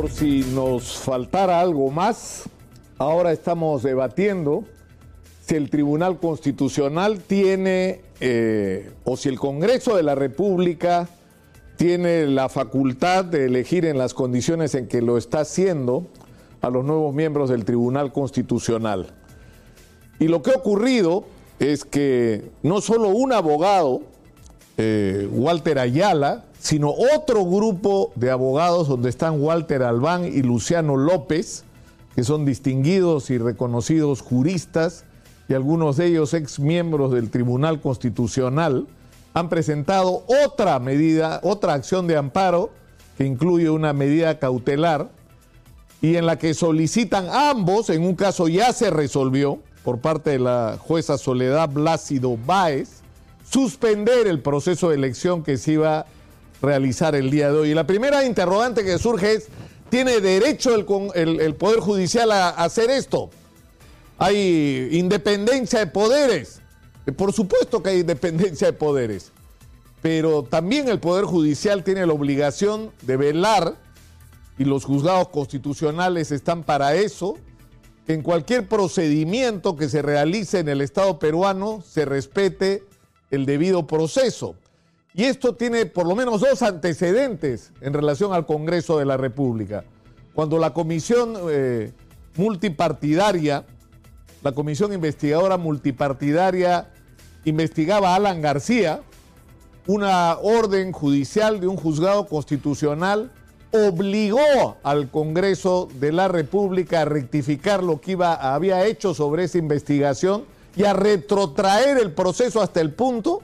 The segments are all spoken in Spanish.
por si nos faltara algo más, ahora estamos debatiendo si el Tribunal Constitucional tiene, eh, o si el Congreso de la República tiene la facultad de elegir en las condiciones en que lo está haciendo a los nuevos miembros del Tribunal Constitucional. Y lo que ha ocurrido es que no solo un abogado, eh, Walter Ayala, sino otro grupo de abogados donde están Walter Albán y Luciano López, que son distinguidos y reconocidos juristas y algunos de ellos ex miembros del Tribunal Constitucional, han presentado otra medida, otra acción de amparo que incluye una medida cautelar y en la que solicitan ambos, en un caso ya se resolvió por parte de la jueza Soledad Blácido Báez, suspender el proceso de elección que se iba a realizar el día de hoy. Y la primera interrogante que surge es, ¿tiene derecho el, el, Poder Judicial a, hacer esto? Hay independencia de poderes. Por supuesto que hay independencia de poderes. Pero también el Poder Judicial tiene la obligación de velar, y los juzgados constitucionales están para eso, que en cualquier procedimiento que se realice en el Estado peruano se respete el debido proceso. Y esto tiene por lo menos dos antecedentes en relación al Congreso de la República. Cuando la comisión eh, multipartidaria, la comisión investigadora multipartidaria investigaba a Alan García, una orden judicial de un juzgado constitucional obligó al Congreso de la República a rectificar lo que iba, había hecho sobre esa investigación y a retrotraer el proceso hasta el punto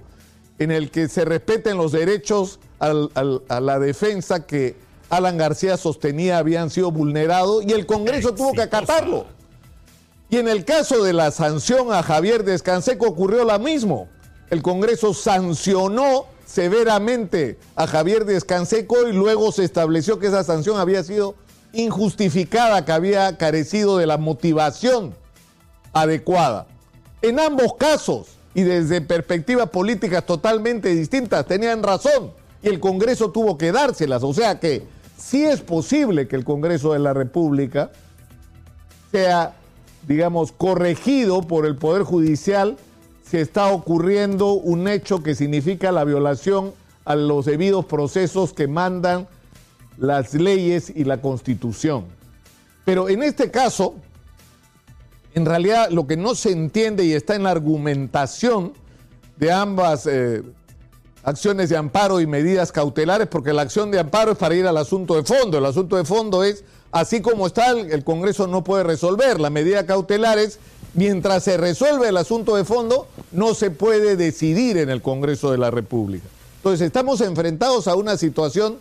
en el que se respeten los derechos a la defensa que Alan García sostenía habían sido vulnerados y el Congreso tuvo que acatarlo. Y en el caso de la sanción a Javier Descanseco ocurrió lo mismo. El Congreso sancionó severamente a Javier Descanseco y luego se estableció que esa sanción había sido injustificada, que había carecido de la motivación adecuada. En ambos casos, y desde perspectivas políticas totalmente distintas, tenían razón y el Congreso tuvo que dárselas. O sea que sí es posible que el Congreso de la República sea, digamos, corregido por el Poder Judicial si está ocurriendo un hecho que significa la violación a los debidos procesos que mandan las leyes y la Constitución. Pero en este caso, en realidad lo que no se entiende y está en la argumentación de ambas eh, acciones de amparo y medidas cautelares, porque la acción de amparo es para ir al asunto de fondo. El asunto de fondo es, así como está, el, Congreso no puede resolver. La medida cautelar es, mientras se resuelve el asunto de fondo, no se puede decidir en el Congreso de la República. Entonces estamos enfrentados a una situación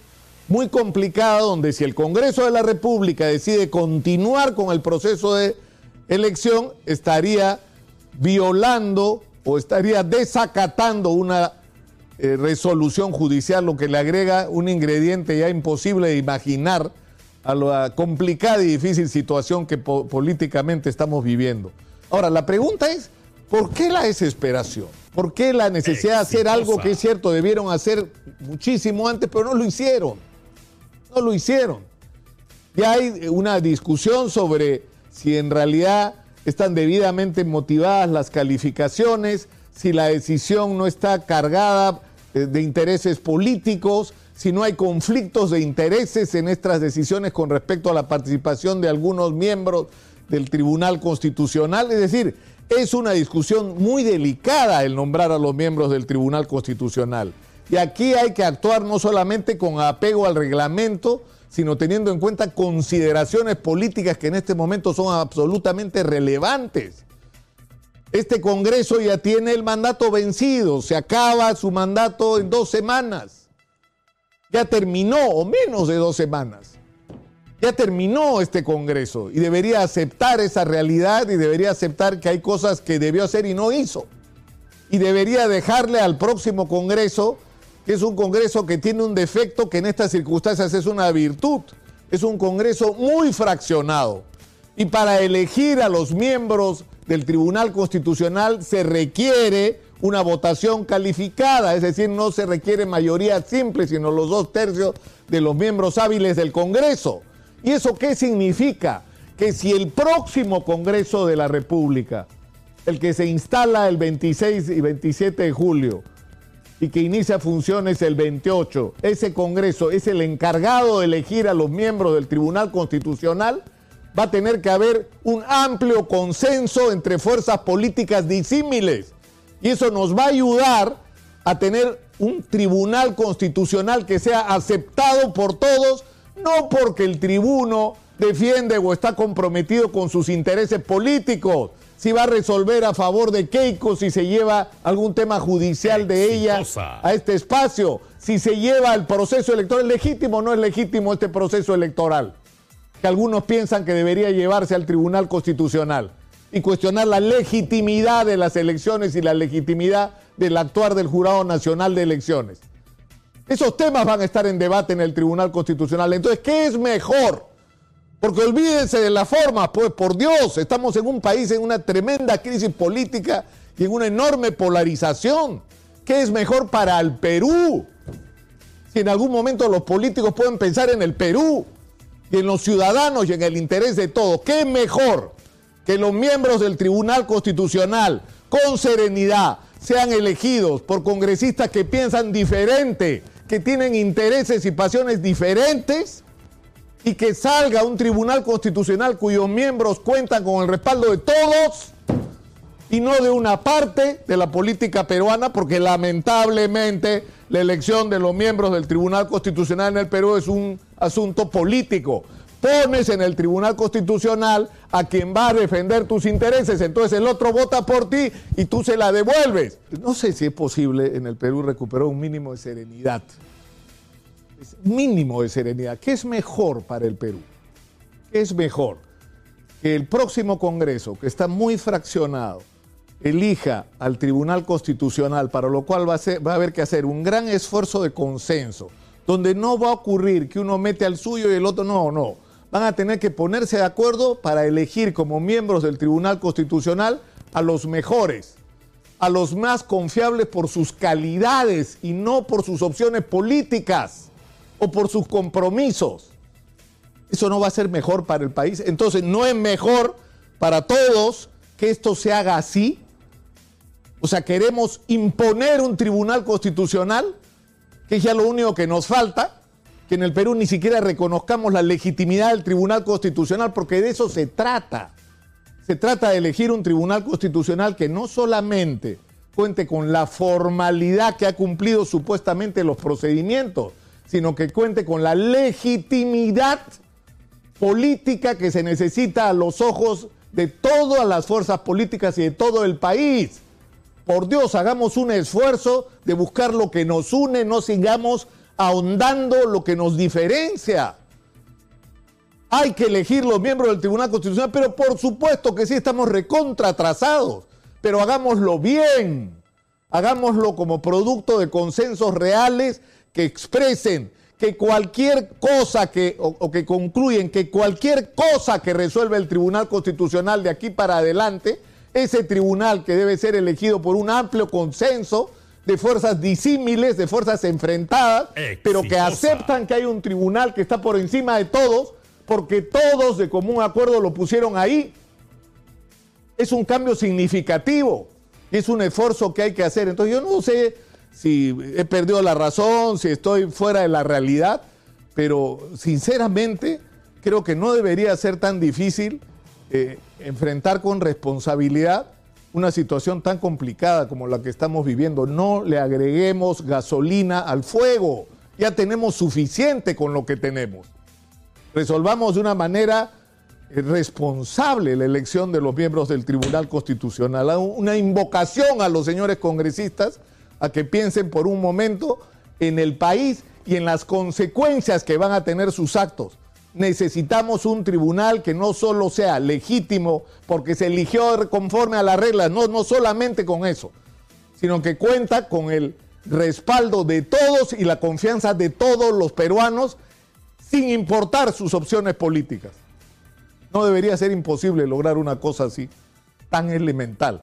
muy complicada donde si el Congreso de la República decide continuar con el proceso de elección estaría violando o estaría desacatando una eh, resolución judicial, lo que le agrega un ingrediente ya imposible de imaginar a la complicada y difícil situación que políticamente estamos viviendo. Ahora, la pregunta es, ¿por qué la desesperación? ¿Por qué la necesidad de hacer algo que es cierto, debieron hacer muchísimo antes, pero no lo hicieron? No lo hicieron. Ya hay una discusión sobre si en realidad están debidamente motivadas las calificaciones, si la decisión no está cargada eh, de intereses políticos, si no hay conflictos de intereses en estas decisiones con respecto a la participación de algunos miembros del Tribunal Constitucional. Es decir, es una discusión muy delicada el nombrar a los miembros del Tribunal Constitucional. Y aquí hay que actuar no solamente con apego al reglamento, sino teniendo en cuenta consideraciones políticas que en este momento son absolutamente relevantes. Este Congreso ya tiene el mandato vencido, se acaba su mandato en dos semanas. Ya terminó, o menos de dos semanas. Ya terminó este Congreso y debería aceptar esa realidad y debería aceptar que hay cosas que debió hacer y no hizo. Y debería dejarle al próximo Congreso que es un Congreso que tiene un defecto que en estas circunstancias es una virtud. Es un Congreso muy fraccionado. Y para elegir a los miembros del Tribunal Constitucional se requiere una votación calificada, es decir, no se requiere mayoría simple, sino los dos tercios de los miembros hábiles del Congreso. ¿Y eso qué significa? Que si el próximo Congreso de la República, el que se instala el 26 y 27 de julio y que inicia funciones el 28, ese Congreso es el encargado de elegir a los miembros del Tribunal Constitucional, va a tener que haber un amplio consenso entre fuerzas políticas disímiles. Y eso nos va a ayudar a tener un tribunal constitucional que sea aceptado por todos, no porque el tribuno defiende o está comprometido con sus intereses políticos, si va a resolver a favor de Keiko, si se lleva algún tema judicial de ella a este espacio, si se lleva el proceso electoral legítimo o no es legítimo este proceso electoral, que algunos piensan que debería llevarse al Tribunal Constitucional y cuestionar la legitimidad de las elecciones y la legitimidad del actuar del Jurado Nacional de Elecciones. Esos temas van a estar en debate en el Tribunal Constitucional. Entonces, ¿qué es mejor? Porque olvídense de la forma, pues por Dios, estamos en un país en una tremenda crisis política y en una enorme polarización. ¿Qué es mejor para el Perú? Si en algún momento los políticos pueden pensar en el Perú y en los ciudadanos y en el interés de todos, ¿qué es mejor que los miembros del Tribunal Constitucional con serenidad sean elegidos por congresistas que piensan diferente, que tienen intereses y pasiones diferentes, y que salga un tribunal constitucional cuyos miembros cuentan con el respaldo de todos y no de una parte de la política peruana, porque lamentablemente la elección de los miembros del Tribunal Constitucional en el Perú es un asunto político pones en el Tribunal Constitucional a quien va a defender tus intereses, entonces el otro vota por ti y tú se la devuelves. No sé si es posible en el Perú recuperar un mínimo de serenidad. Mínimo de serenidad. ¿Qué es mejor para el Perú? ¿Qué es mejor? Que el próximo Congreso, que está muy fraccionado, elija al Tribunal Constitucional, para lo cual va a, va a haber que hacer un gran esfuerzo de consenso, donde no va a ocurrir que uno mete al suyo y el otro no, no van a tener que ponerse de acuerdo para elegir como miembros del Tribunal Constitucional a los mejores, a los más confiables por sus calidades y no por sus opciones políticas o por sus compromisos. Eso no va a ser mejor para el país. Entonces, no es mejor para todos que esto se haga así. O sea, queremos imponer un tribunal constitucional, que es ya lo único que nos falta que en el Perú ni siquiera reconozcamos la legitimidad del Tribunal Constitucional, porque de eso se trata. Se trata de elegir un Tribunal Constitucional que no solamente cuente con la formalidad que ha cumplido supuestamente los procedimientos, sino que cuente con la legitimidad política que se necesita a los ojos de todas las fuerzas políticas y de todo el país. Por Dios, hagamos un esfuerzo de buscar lo que nos une, no sigamos ahondando lo que nos diferencia. Hay que elegir los miembros del Tribunal Constitucional, pero por supuesto que sí estamos recontra atrasados, pero hagámoslo bien, hagámoslo como producto de consensos reales que expresen que cualquier cosa que, o, o que concluyen que cualquier cosa que resuelva el Tribunal Constitucional de aquí para adelante, ese tribunal que debe ser elegido por un amplio consenso, de fuerzas disímiles, de fuerzas enfrentadas, pero que aceptan que hay un tribunal que está por encima de todos, porque todos de común acuerdo lo pusieron ahí. Es un cambio significativo, es un esfuerzo que hay que hacer. Entonces yo no sé si he perdido la razón, si estoy fuera de la realidad, pero sinceramente creo que no debería ser tan difícil eh, enfrentar con responsabilidad una situación tan complicada como la que estamos viviendo. No le agreguemos gasolina al fuego. Ya tenemos suficiente con lo que tenemos. Resolvamos de una manera eh, responsable la elección de los miembros del Tribunal Constitucional. Una invocación a los señores congresistas a que piensen por un momento en el país y en las consecuencias que van a tener sus actos necesitamos un tribunal que no solo sea legítimo porque se eligió conforme a las reglas, no, no solamente con eso, sino que cuenta con el respaldo de todos y la confianza de todos los peruanos sin importar sus opciones políticas. No debería ser imposible lograr una cosa así, tan elemental.